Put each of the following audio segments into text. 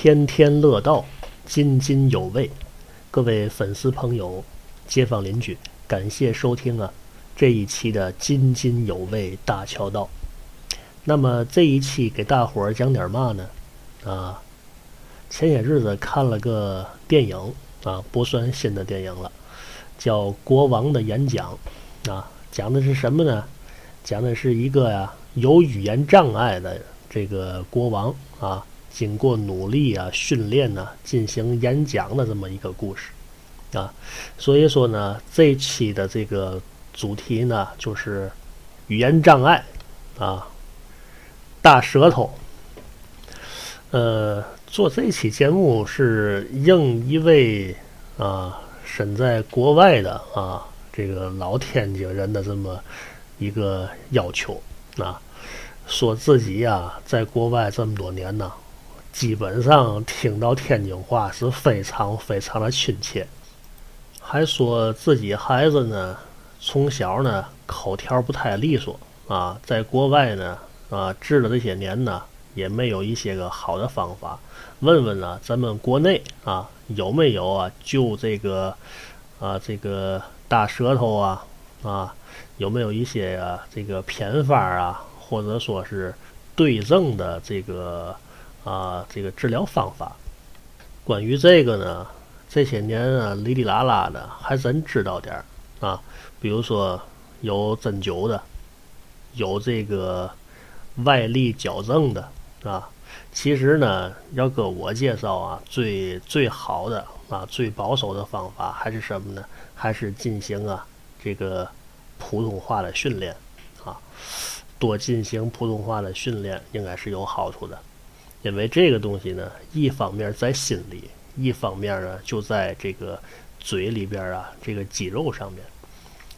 天天乐道，津津有味。各位粉丝朋友、街坊邻居，感谢收听啊这一期的津津有味大桥道。那么这一期给大伙儿讲点嘛呢？啊，前些日子看了个电影啊，不算新的电影了，叫《国王的演讲》啊，讲的是什么呢？讲的是一个呀有语言障碍的这个国王啊。经过努力啊，训练呢，进行演讲的这么一个故事，啊，所以说呢，这期的这个主题呢，就是语言障碍啊，大舌头。呃，做这期节目是应一位啊身在国外的啊这个老天津人的这么一个要求啊，说自己呀在国外这么多年呢。基本上听到天津话是非常非常的亲切，还说自己孩子呢从小呢口条不太利索啊，在国外呢啊治了这些年呢也没有一些个好的方法，问问呢咱们国内啊有没有啊就这个啊这个大舌头啊啊有没有一些啊这个偏方啊或者说是对症的这个。啊，这个治疗方法，关于这个呢，这些年啊，哩哩啦啦的还真知道点儿啊。比如说有针灸的，有这个外力矫正的啊。其实呢，要搁我介绍啊，最最好的啊，最保守的方法还是什么呢？还是进行啊这个普通话的训练啊，多进行普通话的训练，应该是有好处的。因为这个东西呢，一方面在心里，一方面呢就在这个嘴里边啊，这个肌肉上面。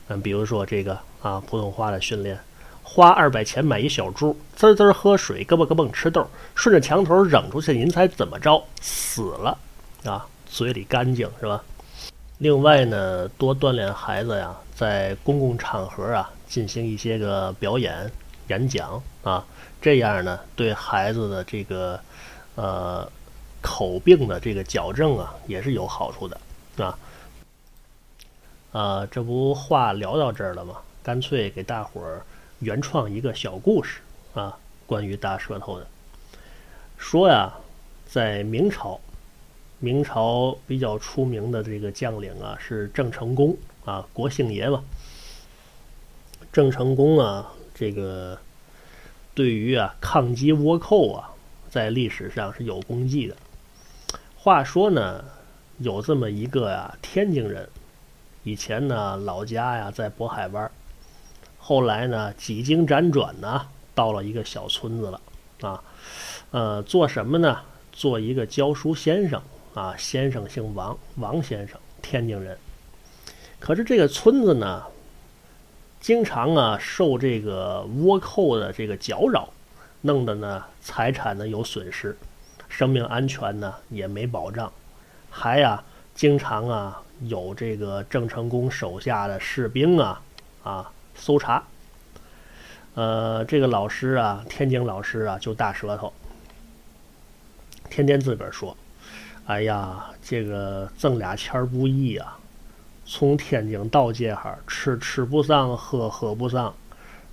嗯，比如说这个啊，普通话的训练，花二百钱买一小猪，滋滋喝水，咯嘣咯嘣吃豆，顺着墙头扔出去，您猜怎么着？死了啊！嘴里干净是吧？另外呢，多锻炼孩子呀，在公共场合啊，进行一些个表演、演讲啊。这样呢，对孩子的这个呃口病的这个矫正啊，也是有好处的啊。啊，这不话聊到这儿了吗？干脆给大伙儿原创一个小故事啊，关于大舌头的。说呀，在明朝，明朝比较出名的这个将领啊，是郑成功啊，国姓爷吧。郑成功啊，这个。对于啊，抗击倭寇啊，在历史上是有功绩的。话说呢，有这么一个啊，天津人，以前呢老家呀在渤海湾，后来呢几经辗转呢，到了一个小村子了啊。呃，做什么呢？做一个教书先生啊。先生姓王，王先生，天津人。可是这个村子呢？经常啊受这个倭寇的这个搅扰，弄得呢财产呢有损失，生命安全呢也没保障，还呀经常啊有这个郑成功手下的士兵啊啊搜查。呃，这个老师啊，天津老师啊就大舌头，天天自个儿说：“哎呀，这个挣俩钱儿不易啊。”从天津到这哈，吃吃不上，喝喝不上，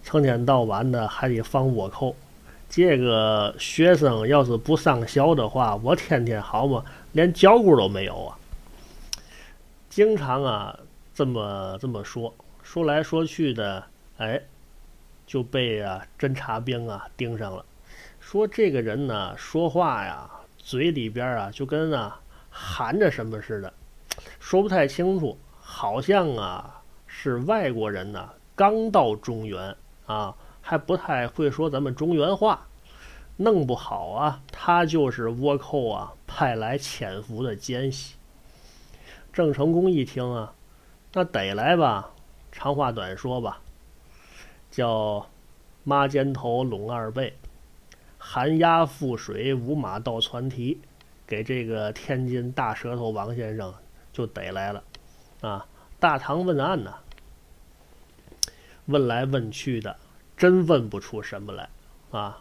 成天到晚的还得放倭寇。这个学生要是不上学的话，我天天好嘛，连脚骨都没有啊。经常啊这么这么说，说来说去的，哎，就被啊侦察兵啊盯上了。说这个人呢，说话呀，嘴里边啊就跟啊含着什么似的，说不太清楚。好像啊是外国人呢，刚到中原啊，还不太会说咱们中原话，弄不好啊，他就是倭寇啊派来潜伏的奸细。郑成功一听啊，那得来吧，长话短说吧，叫妈肩头拢二背，寒鸦覆水五马到船蹄，给这个天津大舌头王先生就逮来了。啊，大唐问案呢，问来问去的，真问不出什么来啊。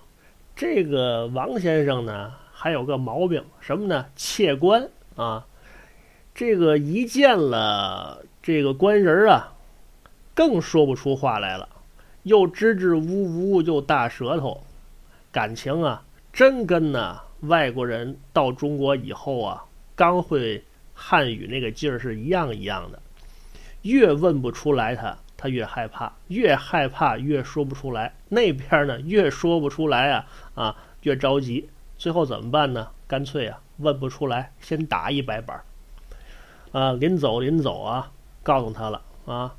这个王先生呢，还有个毛病，什么呢？窃官啊！这个一见了这个官人啊，更说不出话来了，又支支吾吾，又大舌头，感情啊，真跟呢外国人到中国以后啊，刚会汉语那个劲儿是一样一样的。越问不出来他。他越害怕，越害怕越说不出来。那边呢，越说不出来啊啊，越着急。最后怎么办呢？干脆啊，问不出来，先打一百板。啊，临走临走啊，告诉他了啊，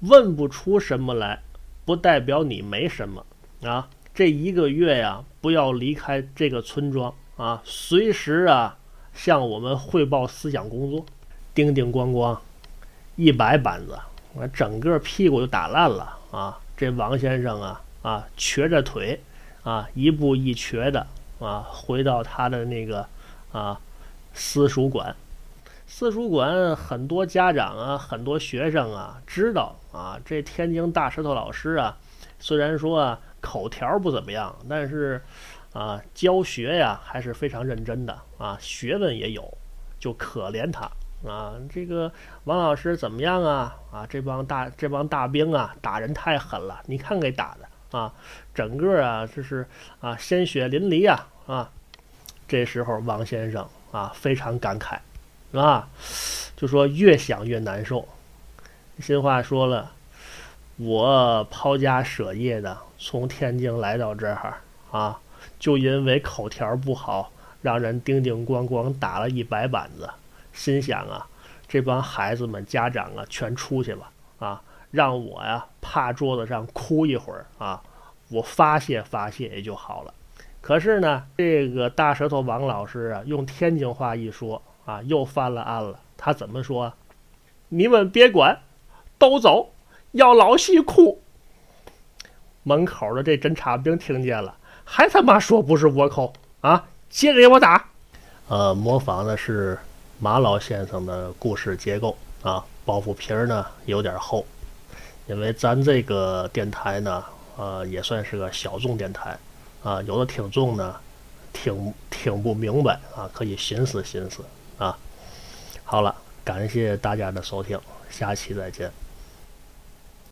问不出什么来，不代表你没什么啊。这一个月呀，不要离开这个村庄啊，随时啊向我们汇报思想工作。叮叮咣咣，一百板子。我整个屁股就打烂了啊！这王先生啊啊，瘸着腿啊，一步一瘸的啊，回到他的那个啊私塾馆。私塾馆很多家长啊，很多学生啊，知道啊，这天津大石头老师啊，虽然说啊口条不怎么样，但是啊教学呀还是非常认真的啊，学问也有，就可怜他。啊，这个王老师怎么样啊？啊，这帮大这帮大兵啊，打人太狠了！你看给打的啊，整个啊，这是啊，鲜血淋漓啊啊！这时候王先生啊，非常感慨，啊，就说越想越难受。新话说了，我抛家舍业的从天津来到这儿啊，就因为口条不好，让人叮叮咣咣打了一百板子。心想啊，这帮孩子们家长啊，全出去吧啊，让我呀趴桌子上哭一会儿啊，我发泄发泄也就好了。可是呢，这个大舌头王老师啊，用天津话一说啊，又翻了案了。他怎么说？你们别管，都走，要老戏哭。门口的这侦察兵听见了，还他妈说不是倭寇啊，接着给我打。呃，模仿的是。马老先生的故事结构啊，包袱皮儿呢有点厚，因为咱这个电台呢，呃，也算是个小众电台啊，有的听众呢听听不明白啊，可以寻思寻思啊。好了，感谢大家的收听，下期再见。